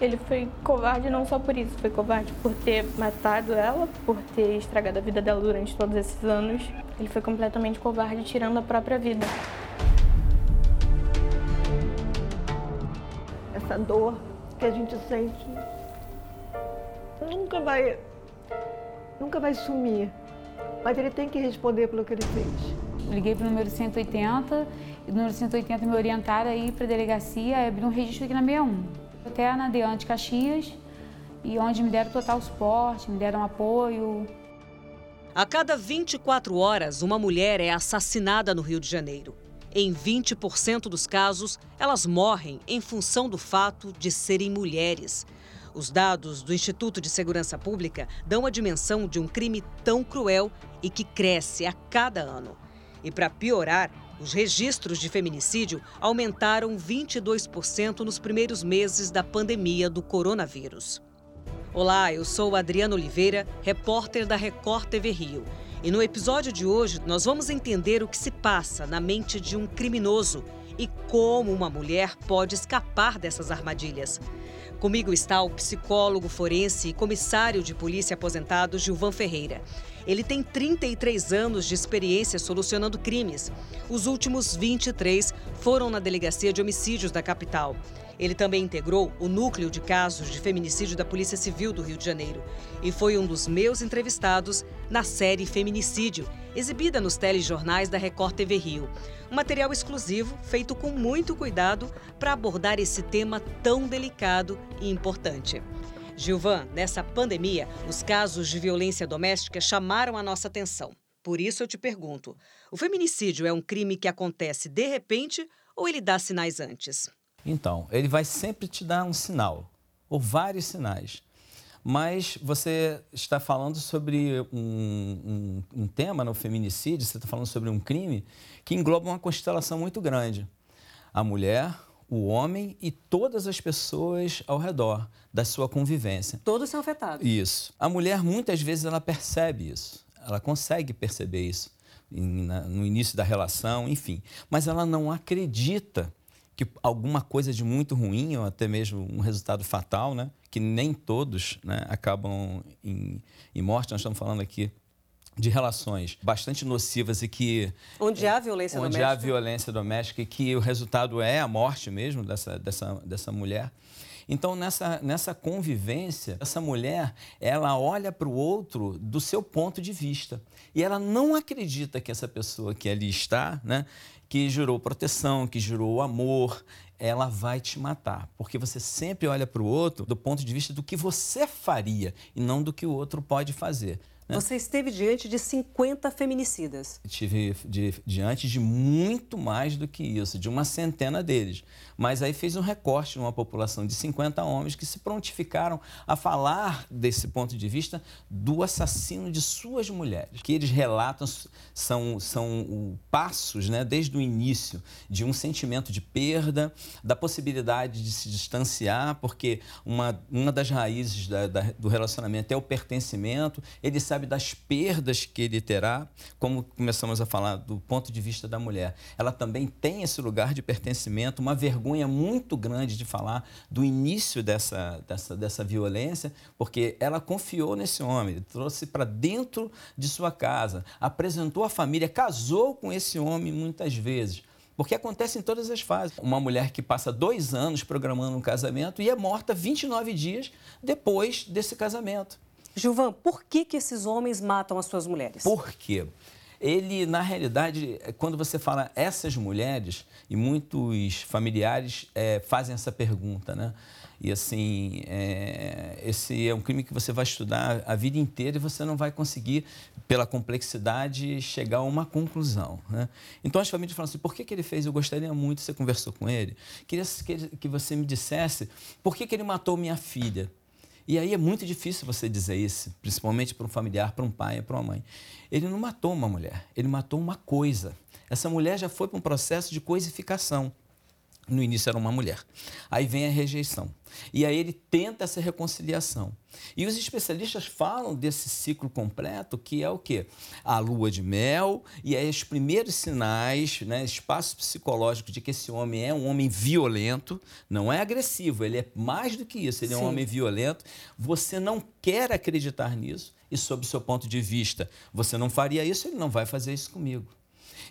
Ele foi covarde não só por isso, foi covarde por ter matado ela, por ter estragado a vida dela durante todos esses anos. Ele foi completamente covarde, tirando a própria vida. Essa dor que a gente sente nunca vai nunca vai sumir. Mas ele tem que responder pelo que ele fez. Liguei para o número 180 e o número 180 me orientaram a ir para a delegacia e abrir um registro aqui na 61. Até na Deante Caxias, e onde me deram total suporte, me deram apoio. A cada 24 horas, uma mulher é assassinada no Rio de Janeiro. Em 20% dos casos, elas morrem em função do fato de serem mulheres. Os dados do Instituto de Segurança Pública dão a dimensão de um crime tão cruel e que cresce a cada ano. E para piorar, os registros de feminicídio aumentaram 22% nos primeiros meses da pandemia do coronavírus. Olá, eu sou Adriana Oliveira, repórter da Record TV Rio. E no episódio de hoje nós vamos entender o que se passa na mente de um criminoso e como uma mulher pode escapar dessas armadilhas. Comigo está o psicólogo forense e comissário de polícia aposentado Gilvan Ferreira. Ele tem 33 anos de experiência solucionando crimes. Os últimos 23 foram na Delegacia de Homicídios da capital. Ele também integrou o núcleo de casos de feminicídio da Polícia Civil do Rio de Janeiro e foi um dos meus entrevistados na série Feminicídio, exibida nos telejornais da Record TV Rio. Um material exclusivo feito com muito cuidado para abordar esse tema tão delicado e importante. Gilvan, nessa pandemia, os casos de violência doméstica chamaram a nossa atenção. Por isso eu te pergunto: o feminicídio é um crime que acontece de repente ou ele dá sinais antes? Então, ele vai sempre te dar um sinal, ou vários sinais. Mas você está falando sobre um, um, um tema no feminicídio, você está falando sobre um crime que engloba uma constelação muito grande. A mulher, o homem e todas as pessoas ao redor da sua convivência. Todos são afetados. Isso. A mulher, muitas vezes, ela percebe isso. Ela consegue perceber isso no início da relação, enfim. Mas ela não acredita que alguma coisa de muito ruim ou até mesmo um resultado fatal, né? que nem todos né, acabam em, em morte. Nós estamos falando aqui de relações bastante nocivas e que onde há violência onde doméstica há violência doméstica e que o resultado é a morte mesmo dessa dessa, dessa mulher então nessa nessa convivência essa mulher ela olha para o outro do seu ponto de vista e ela não acredita que essa pessoa que ali está né que jurou proteção, que jurou amor, ela vai te matar. Porque você sempre olha para o outro do ponto de vista do que você faria e não do que o outro pode fazer. Né? Você esteve diante de 50 feminicidas. Estive de, diante de muito mais do que isso, de uma centena deles. Mas aí fez um recorte numa população de 50 homens que se prontificaram a falar desse ponto de vista do assassino de suas mulheres. Que eles relatam são, são passos, né, desde o início, de um sentimento de perda, da possibilidade de se distanciar, porque uma, uma das raízes da, da, do relacionamento é o pertencimento. Ele sabe sabe das perdas que ele terá, como começamos a falar do ponto de vista da mulher. Ela também tem esse lugar de pertencimento, uma vergonha muito grande de falar do início dessa, dessa, dessa violência, porque ela confiou nesse homem, trouxe para dentro de sua casa, apresentou a família, casou com esse homem muitas vezes. Porque acontece em todas as fases. Uma mulher que passa dois anos programando um casamento e é morta 29 dias depois desse casamento. Gilvan, por que, que esses homens matam as suas mulheres? Por quê? Ele, na realidade, quando você fala essas mulheres, e muitos familiares é, fazem essa pergunta, né? E assim, é, esse é um crime que você vai estudar a vida inteira e você não vai conseguir, pela complexidade, chegar a uma conclusão. Né? Então as famílias falam assim: por que, que ele fez? Eu gostaria muito, você conversou com ele. Queria que, que você me dissesse por que, que ele matou minha filha. E aí é muito difícil você dizer isso, principalmente para um familiar, para um pai, para uma mãe. Ele não matou uma mulher, ele matou uma coisa. Essa mulher já foi para um processo de coisificação. No início era uma mulher. Aí vem a rejeição. E aí ele tenta essa reconciliação. E os especialistas falam desse ciclo completo, que é o quê? A lua de mel e aí os primeiros sinais, né, espaço psicológico de que esse homem é um homem violento, não é agressivo, ele é mais do que isso, ele Sim. é um homem violento. Você não quer acreditar nisso e sob o seu ponto de vista, você não faria isso, ele não vai fazer isso comigo.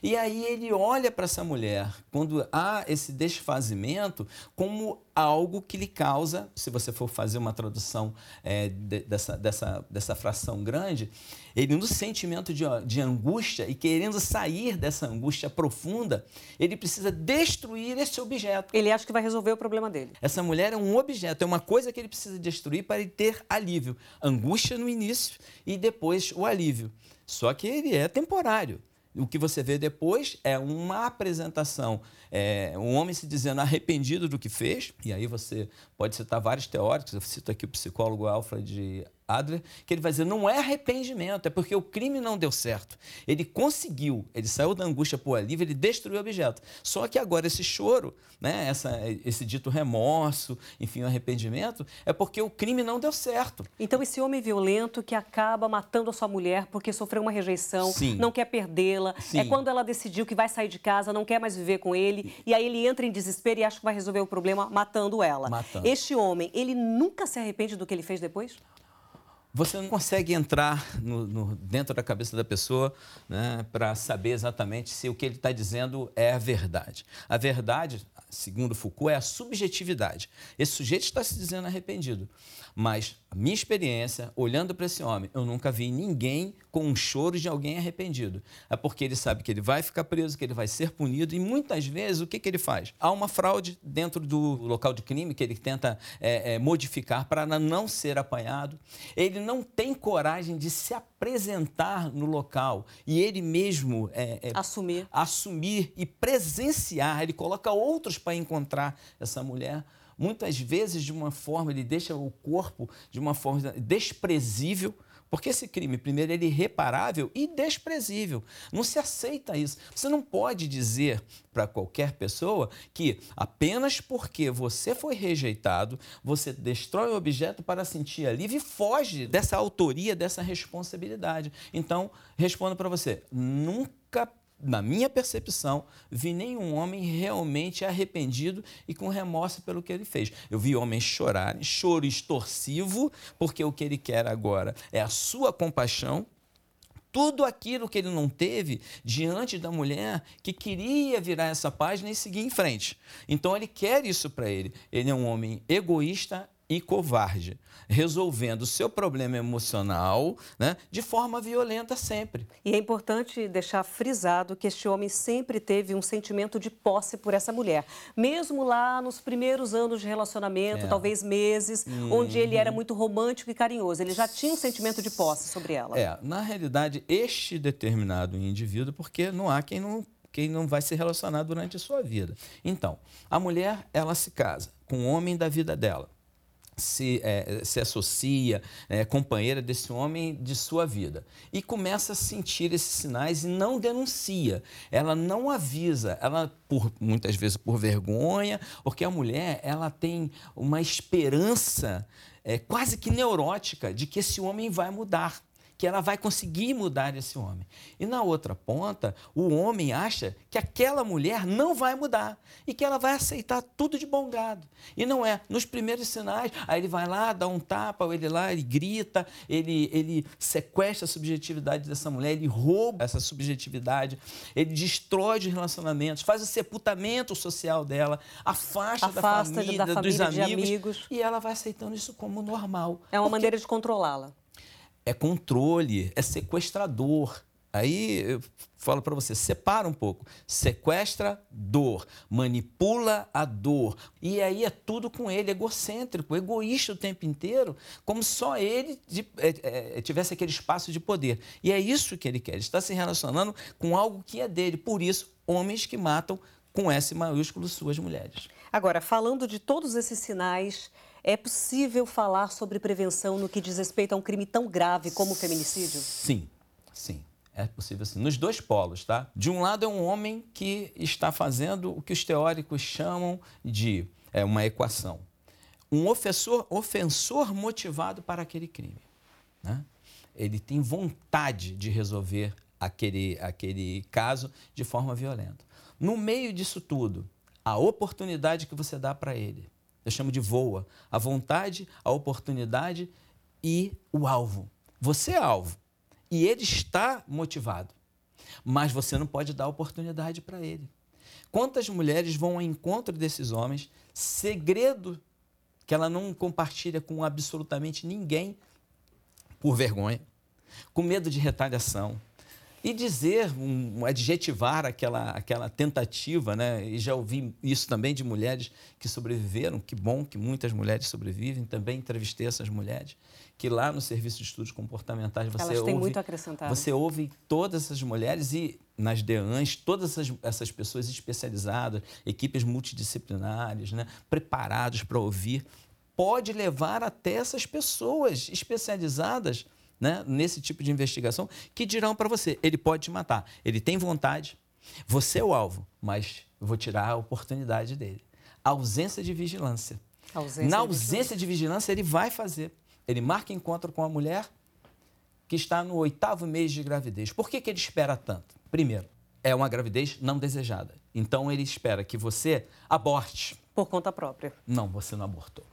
E aí ele olha para essa mulher, quando há esse desfazimento, como algo que lhe causa, se você for fazer uma tradução é, de, dessa, dessa, dessa fração grande, ele no sentimento de, de angústia e querendo sair dessa angústia profunda, ele precisa destruir esse objeto. Ele acha que vai resolver o problema dele. Essa mulher é um objeto, é uma coisa que ele precisa destruir para ele ter alívio. Angústia no início e depois o alívio. Só que ele é temporário. O que você vê depois é uma apresentação, é, um homem se dizendo arrependido do que fez, e aí você pode citar vários teóricos, eu cito aqui o psicólogo Alfred Adler, que ele vai dizer, não é arrependimento, é porque o crime não deu certo. Ele conseguiu, ele saiu da angústia por alívio, ele destruiu o objeto. Só que agora esse choro, né, essa, esse dito remorso, enfim, o arrependimento, é porque o crime não deu certo. Então esse homem violento que acaba matando a sua mulher porque sofreu uma rejeição, Sim. não quer perdê-la, é quando ela decidiu que vai sair de casa, não quer mais viver com ele, e aí ele entra em desespero e acha que vai resolver o problema matando ela. Matando. Este homem, ele nunca se arrepende do que ele fez depois? Você não consegue entrar no, no, dentro da cabeça da pessoa né, para saber exatamente se o que ele está dizendo é a verdade. A verdade, segundo Foucault, é a subjetividade. Esse sujeito está se dizendo arrependido. Mas a minha experiência, olhando para esse homem, eu nunca vi ninguém com um choro de alguém arrependido. É porque ele sabe que ele vai ficar preso, que ele vai ser punido e muitas vezes o que, que ele faz? Há uma fraude dentro do local de crime que ele tenta é, é, modificar para não ser apanhado. Ele não tem coragem de se apresentar no local e ele mesmo é, é assumir. assumir e presenciar. Ele coloca outros para encontrar essa mulher muitas vezes de uma forma, ele deixa o corpo de uma forma desprezível, porque esse crime, primeiro, ele é irreparável e desprezível. Não se aceita isso. Você não pode dizer para qualquer pessoa que apenas porque você foi rejeitado, você destrói o objeto para sentir alívio e foge dessa autoria, dessa responsabilidade. Então, respondo para você: nunca na minha percepção, vi nenhum homem realmente arrependido e com remorso pelo que ele fez. Eu vi homens chorarem, choro extorsivo, porque o que ele quer agora é a sua compaixão, tudo aquilo que ele não teve diante da mulher que queria virar essa página e seguir em frente. Então ele quer isso para ele. Ele é um homem egoísta e covarde, resolvendo o seu problema emocional né, de forma violenta sempre. E é importante deixar frisado que este homem sempre teve um sentimento de posse por essa mulher. Mesmo lá nos primeiros anos de relacionamento, é. talvez meses, uhum. onde ele era muito romântico e carinhoso, ele já tinha um sentimento de posse sobre ela. É, na realidade, este determinado indivíduo, porque não há quem não quem não vai se relacionar durante a sua vida. Então, a mulher, ela se casa com o homem da vida dela se, é, se associa, é companheira desse homem de sua vida. E começa a sentir esses sinais e não denuncia. Ela não avisa, ela, por, muitas vezes por vergonha, porque a mulher ela tem uma esperança é, quase que neurótica de que esse homem vai mudar que ela vai conseguir mudar esse homem. E na outra ponta, o homem acha que aquela mulher não vai mudar e que ela vai aceitar tudo de bom grado. E não é. Nos primeiros sinais, aí ele vai lá, dá um tapa, ou ele lá, ele grita, ele, ele sequestra a subjetividade dessa mulher, ele rouba essa subjetividade, ele destrói os relacionamentos, faz o sepultamento social dela, afasta, afasta da, família, da família, dos amigos, amigos, e ela vai aceitando isso como normal. É uma maneira de controlá-la é controle, é sequestrador. Aí eu falo para você, separa um pouco. Sequestra dor, manipula a dor. E aí é tudo com ele, egocêntrico, egoísta o tempo inteiro, como só ele é, é, tivesse aquele espaço de poder. E é isso que ele quer. Ele está se relacionando com algo que é dele. Por isso, homens que matam com S maiúsculo suas mulheres. Agora, falando de todos esses sinais é possível falar sobre prevenção no que diz respeito a um crime tão grave como o feminicídio? Sim, sim. É possível assim, nos dois polos, tá? De um lado é um homem que está fazendo o que os teóricos chamam de é, uma equação. Um ofensor, ofensor motivado para aquele crime. Né? Ele tem vontade de resolver aquele, aquele caso de forma violenta. No meio disso tudo, a oportunidade que você dá para ele. Eu chamo de voa. A vontade, a oportunidade e o alvo. Você é alvo e ele está motivado, mas você não pode dar oportunidade para ele. Quantas mulheres vão ao encontro desses homens, segredo que ela não compartilha com absolutamente ninguém por vergonha, com medo de retaliação, e dizer, um, adjetivar aquela, aquela tentativa, né? E já ouvi isso também de mulheres que sobreviveram. Que bom que muitas mulheres sobrevivem. Também entrevistei essas mulheres que lá no serviço de estudos comportamentais você Elas têm ouve, muito a acrescentar. Você ouve todas essas mulheres e nas DEANs, todas essas, essas pessoas especializadas, equipes multidisciplinares, né? preparados para ouvir, pode levar até essas pessoas especializadas né, nesse tipo de investigação que dirão para você: ele pode te matar, ele tem vontade, você é o alvo, mas vou tirar a oportunidade dele. A ausência de vigilância. Ausência Na ausência de vigilância. de vigilância, ele vai fazer. Ele marca encontro com a mulher que está no oitavo mês de gravidez. Por que, que ele espera tanto? Primeiro, é uma gravidez não desejada. Então ele espera que você aborte. Por conta própria. Não, você não abortou.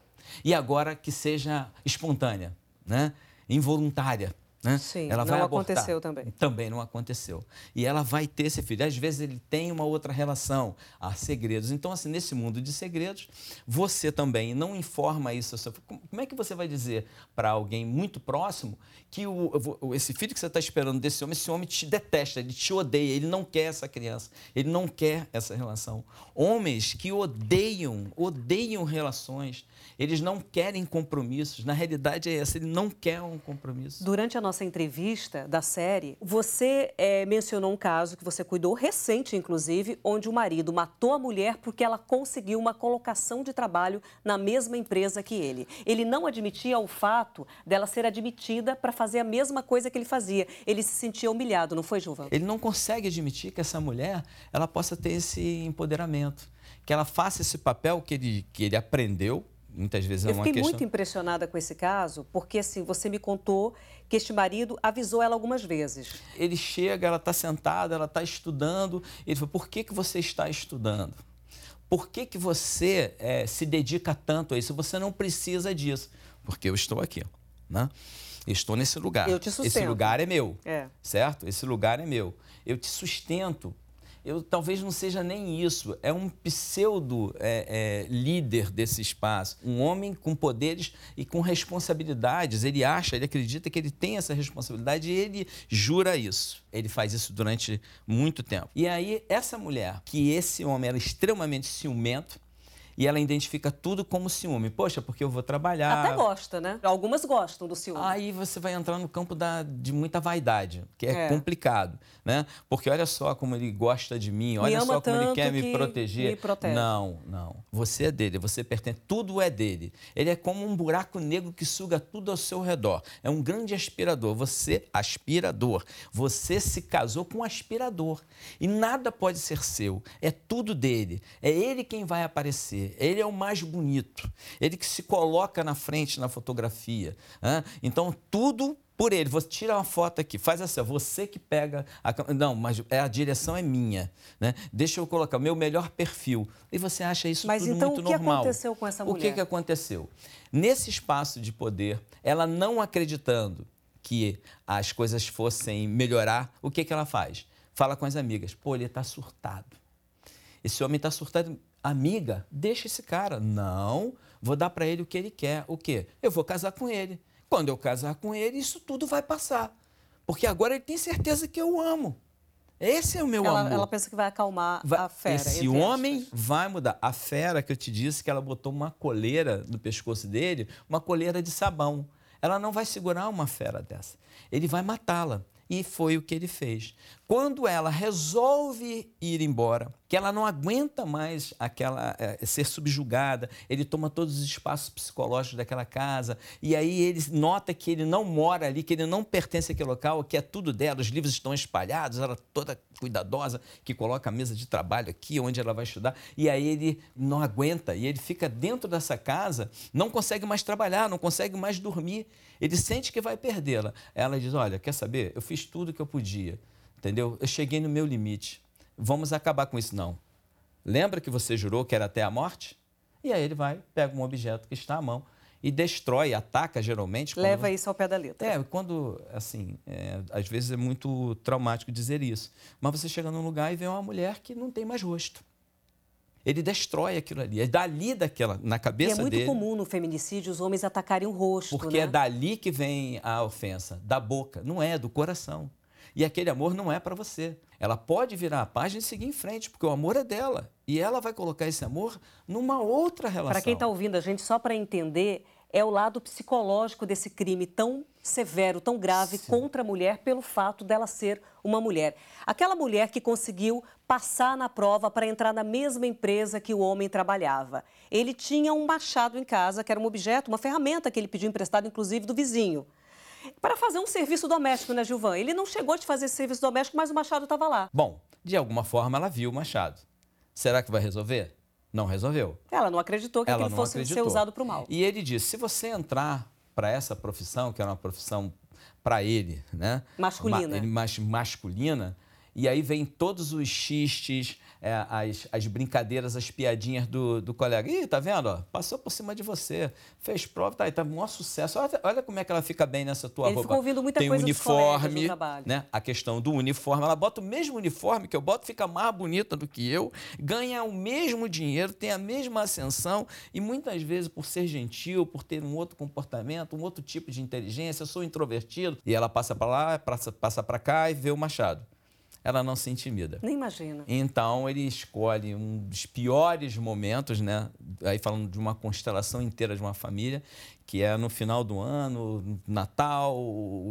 E agora que seja espontânea, né? Involuntária. Né? Sim, ela vai não abortar. aconteceu também. Também não aconteceu. E ela vai ter esse filho. Às vezes ele tem uma outra relação, há segredos. Então, assim, nesse mundo de segredos, você também não informa isso. Como é que você vai dizer para alguém muito próximo que o, esse filho que você está esperando desse homem, esse homem te detesta, ele te odeia, ele não quer essa criança, ele não quer essa relação. Homens que odeiam, odeiam relações, eles não querem compromissos. Na realidade é essa, ele não quer um compromisso. Durante a nossa entrevista da série, você é, mencionou um caso que você cuidou recente, inclusive, onde o marido matou a mulher porque ela conseguiu uma colocação de trabalho na mesma empresa que ele. Ele não admitia o fato dela ser admitida para fazer a mesma coisa que ele fazia. Ele se sentia humilhado, não foi, Gilvan? Ele não consegue admitir que essa mulher ela possa ter esse empoderamento, que ela faça esse papel que ele, que ele aprendeu muitas vezes é uma questão... Eu fiquei muito impressionada com esse caso, porque assim, você me contou que este marido avisou ela algumas vezes. Ele chega, ela está sentada, ela está estudando, ele fala, por que, que você está estudando? Por que, que você é, se dedica tanto a isso? Você não precisa disso. Porque eu estou aqui, né? Eu estou nesse lugar. Eu te sustento. Esse lugar é meu, é. certo? Esse lugar é meu. Eu te sustento eu talvez não seja nem isso, é um pseudo é, é, líder desse espaço, um homem com poderes e com responsabilidades. Ele acha, ele acredita que ele tem essa responsabilidade e ele jura isso. Ele faz isso durante muito tempo. E aí, essa mulher, que esse homem era extremamente ciumento, e ela identifica tudo como ciúme. Poxa, porque eu vou trabalhar. Até gosta, né? Algumas gostam do ciúme. Aí você vai entrar no campo da, de muita vaidade, que é, é. complicado, né? Porque olha só como ele gosta de mim, olha só como ele quer me proteger. Me protege. Não, não. Você é dele, você pertence, tudo é dele. Ele é como um buraco negro que suga tudo ao seu redor. É um grande aspirador. Você, aspirador. Você se casou com um aspirador. E nada pode ser seu. É tudo dele. É ele quem vai aparecer. Ele é o mais bonito. Ele que se coloca na frente na fotografia. Né? Então, tudo por ele. Você tira uma foto aqui, faz assim, você que pega a Não, mas é, a direção é minha. Né? Deixa eu colocar o meu melhor perfil. E você acha isso mas tudo então, muito normal. Mas então o que aconteceu com essa mulher? O que, que aconteceu? Nesse espaço de poder, ela não acreditando que as coisas fossem melhorar, o que, que ela faz? Fala com as amigas. Pô, ele está surtado. Esse homem está surtado amiga, deixa esse cara. Não, vou dar para ele o que ele quer. O quê? Eu vou casar com ele. Quando eu casar com ele, isso tudo vai passar. Porque agora ele tem certeza que eu amo. Esse é o meu ela, amor. Ela pensa que vai acalmar vai, a fera. Esse homem aspas. vai mudar. A fera que eu te disse que ela botou uma coleira no pescoço dele, uma coleira de sabão. Ela não vai segurar uma fera dessa. Ele vai matá-la. E foi o que ele fez. Quando ela resolve ir embora, que ela não aguenta mais aquela é, ser subjugada, ele toma todos os espaços psicológicos daquela casa e aí ele nota que ele não mora ali, que ele não pertence àquele local, que é tudo dela, os livros estão espalhados, ela toda cuidadosa, que coloca a mesa de trabalho aqui onde ela vai estudar, e aí ele não aguenta e ele fica dentro dessa casa, não consegue mais trabalhar, não consegue mais dormir, ele sente que vai perdê-la. Ela diz: "Olha, quer saber? Eu fiz tudo que eu podia." Entendeu? Eu cheguei no meu limite. Vamos acabar com isso, não. Lembra que você jurou que era até a morte? E aí ele vai, pega um objeto que está à mão e destrói, ataca geralmente. Quando... Leva isso ao pé da letra. É, quando, assim, é, às vezes é muito traumático dizer isso. Mas você chega num lugar e vê uma mulher que não tem mais rosto. Ele destrói aquilo ali. É dali daquela, na cabeça dele. é muito dele, comum no feminicídio os homens atacarem o rosto. Porque né? é dali que vem a ofensa, da boca. Não é, do coração. E aquele amor não é para você. Ela pode virar a página e seguir em frente, porque o amor é dela. E ela vai colocar esse amor numa outra relação. Para quem está ouvindo a gente, só para entender, é o lado psicológico desse crime tão severo, tão grave Sim. contra a mulher pelo fato dela ser uma mulher. Aquela mulher que conseguiu passar na prova para entrar na mesma empresa que o homem trabalhava. Ele tinha um machado em casa, que era um objeto, uma ferramenta que ele pediu emprestado, inclusive, do vizinho para fazer um serviço doméstico, né, Gilvan? Ele não chegou de fazer esse serviço doméstico, mas o Machado estava lá. Bom, de alguma forma ela viu o Machado. Será que vai resolver? Não resolveu. Ela não acreditou que ela aquilo fosse acreditou. ser usado para o mal. E ele disse: se você entrar para essa profissão, que era uma profissão para ele, né? Masculina. Ma masculina, e aí vem todos os xistes, é, as, as brincadeiras, as piadinhas do, do colega. Ih, tá vendo? Ó, passou por cima de você, fez prova, tá aí, tá um maior sucesso. Olha, olha como é que ela fica bem nessa tua Ele roupa. Ficou ouvindo muita Tem coisa uniforme, né? A questão do uniforme. Ela bota o mesmo uniforme que eu boto, fica mais bonita do que eu, ganha o mesmo dinheiro, tem a mesma ascensão e muitas vezes por ser gentil, por ter um outro comportamento, um outro tipo de inteligência, eu sou introvertido. E ela passa para lá, passa, passa para cá e vê o Machado ela não se intimida. Nem imagina. Então ele escolhe um dos piores momentos, né? Aí falando de uma constelação inteira de uma família, que é no final do ano, no Natal,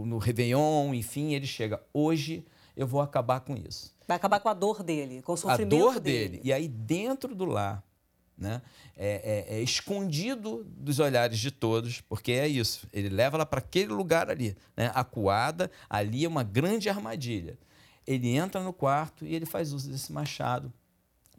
no Réveillon, enfim, ele chega. Hoje eu vou acabar com isso. Vai acabar com a dor dele, com o sofrimento A dor dele. dele. E aí dentro do lar, né? É, é, é, escondido dos olhares de todos, porque é isso. Ele leva ela para aquele lugar ali, né? acuada, ali é uma grande armadilha. Ele entra no quarto e ele faz uso desse machado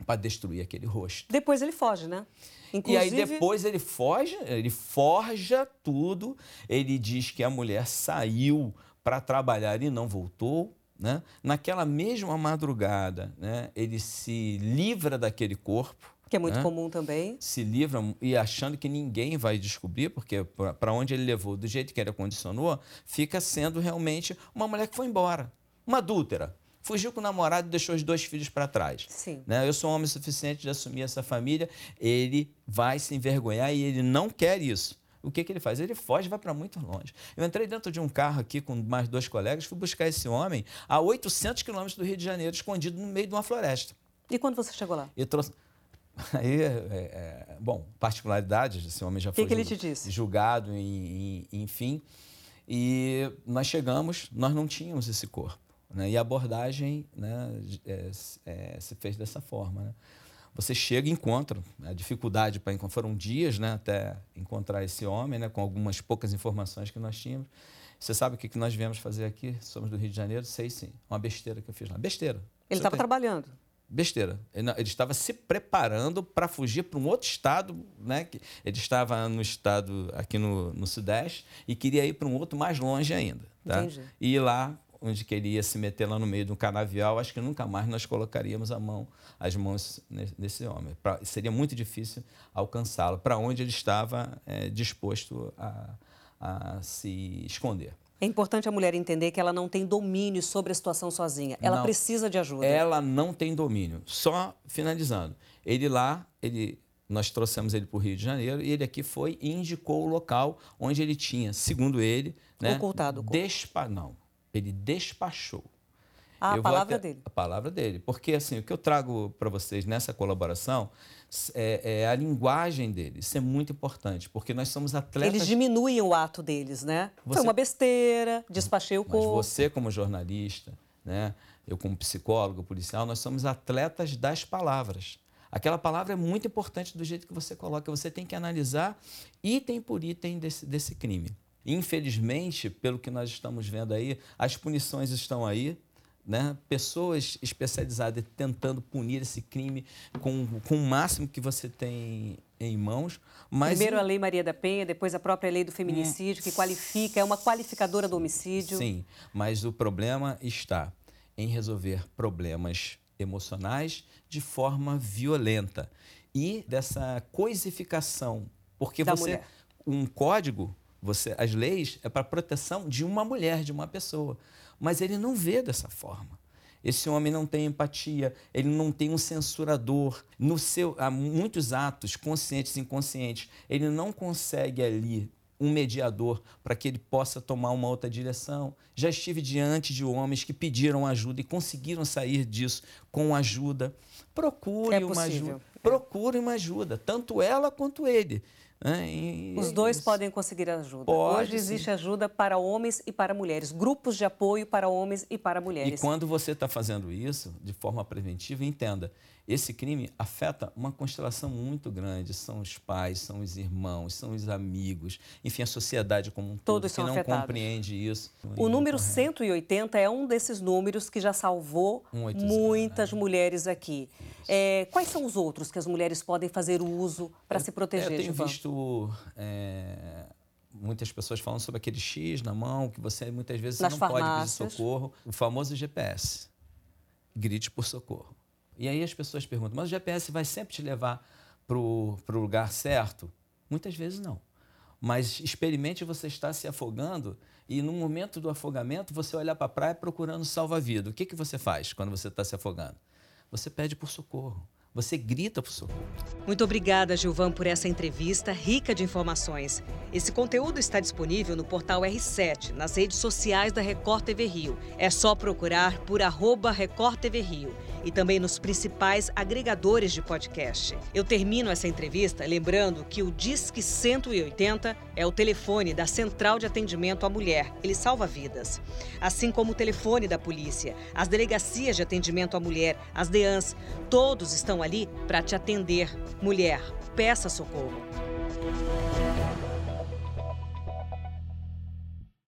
para destruir aquele rosto. Depois ele foge, né? Inclusive... E aí depois ele foge, ele forja tudo. Ele diz que a mulher saiu para trabalhar e não voltou. Né? Naquela mesma madrugada, né, ele se livra daquele corpo. Que é muito né? comum também. Se livra e achando que ninguém vai descobrir, porque para onde ele levou, do jeito que ele condicionou, fica sendo realmente uma mulher que foi embora. Uma adúltera. Fugiu com o namorado e deixou os dois filhos para trás. Sim. Né? Eu sou um homem suficiente de assumir essa família. Ele vai se envergonhar e ele não quer isso. O que, que ele faz? Ele foge e vai para muito longe. Eu entrei dentro de um carro aqui com mais dois colegas, fui buscar esse homem a 800 quilômetros do Rio de Janeiro, escondido no meio de uma floresta. E quando você chegou lá? Eu trouxe. Aí, é, é, bom, particularidades, esse homem já que foi que ele te disse? julgado, e, e, enfim. E nós chegamos, nós não tínhamos esse corpo. Né? E a abordagem né, é, é, se fez dessa forma. Né? Você chega e encontra. Né? A dificuldade para encontrar. Foram dias né, até encontrar esse homem, né, com algumas poucas informações que nós tínhamos. Você sabe o que nós viemos fazer aqui? Somos do Rio de Janeiro? Sei sim. Uma besteira que eu fiz lá. Besteira. Ele estava trabalhando. Besteira. Ele, ele estava se preparando para fugir para um outro estado, né? Ele estava no estado aqui no, no Sudeste e queria ir para um outro mais longe ainda. Tá? Entendi. E lá onde que ele ia se meter lá no meio do canavial, acho que nunca mais nós colocaríamos a mão, as mãos nesse homem. Pra, seria muito difícil alcançá-lo, para onde ele estava é, disposto a, a se esconder. É importante a mulher entender que ela não tem domínio sobre a situação sozinha. Ela não, precisa de ajuda. Ela não tem domínio. Só finalizando. Ele lá, ele, nós trouxemos ele para o Rio de Janeiro e ele aqui foi e indicou o local onde ele tinha, segundo ele, né, ocultado. Despa, não, ele despachou. Ah, a palavra até, dele. A palavra dele. Porque, assim, o que eu trago para vocês nessa colaboração é, é, a linguagem dele. Isso é muito importante, porque nós somos atletas... Eles diminuem o ato deles, né? Você... Foi uma besteira, despachei o corpo. Mas você, como jornalista, né? eu como psicólogo, policial, nós somos atletas das palavras. Aquela palavra é muito importante do jeito que você coloca. Você tem que analisar item por item desse, desse crime. Infelizmente, pelo que nós estamos vendo aí, as punições estão aí, né? pessoas especializadas tentando punir esse crime com, com o máximo que você tem em mãos. Mas Primeiro a Lei Maria da Penha, depois a própria Lei do Feminicídio, que qualifica, é uma qualificadora do homicídio. Sim, mas o problema está em resolver problemas emocionais de forma violenta e dessa coisificação, porque da você mulher. um código, você as leis é para proteção de uma mulher, de uma pessoa, mas ele não vê dessa forma. Esse homem não tem empatia, ele não tem um censurador. No seu, há muitos atos, conscientes e inconscientes, ele não consegue ali um mediador para que ele possa tomar uma outra direção. Já estive diante de homens que pediram ajuda e conseguiram sair disso com ajuda. Procure É uma ajuda. Procure uma ajuda, tanto ela quanto ele. Né? E- Os dois podem conseguir ajuda. Pode, Hoje existe sim. ajuda para homens e para mulheres, grupos de apoio para homens e para E mulheres. quando você está fazendo isso de forma preventiva, entenda, esse crime afeta uma constelação muito grande. São os pais, são os irmãos, são os amigos, enfim, a sociedade como um todo que não afetados. compreende isso. O número Correto. 180 é um desses números que já salvou 180, muitas né? mulheres aqui. É, quais são os outros que as mulheres podem fazer uso para se proteger, Eu tenho visto é, muitas pessoas falando sobre aquele X na mão, que você muitas vezes Nas não pode pedir farmácias. socorro. O famoso GPS. Grite por socorro. E aí as pessoas perguntam, mas o GPS vai sempre te levar para o lugar certo? Muitas vezes não. Mas experimente você estar se afogando e no momento do afogamento você olhar para a praia procurando salva-vida. O que, que você faz quando você está se afogando? Você pede por socorro. Você grita por socorro. Muito obrigada, Gilvan, por essa entrevista rica de informações. Esse conteúdo está disponível no portal R7, nas redes sociais da Record TV Rio. É só procurar por arroba Record TV Rio e também nos principais agregadores de podcast. Eu termino essa entrevista lembrando que o Disque 180 é o telefone da Central de Atendimento à Mulher. Ele salva vidas. Assim como o telefone da polícia, as delegacias de atendimento à mulher, as DEANs, todos estão ali para te atender. Mulher, peça socorro.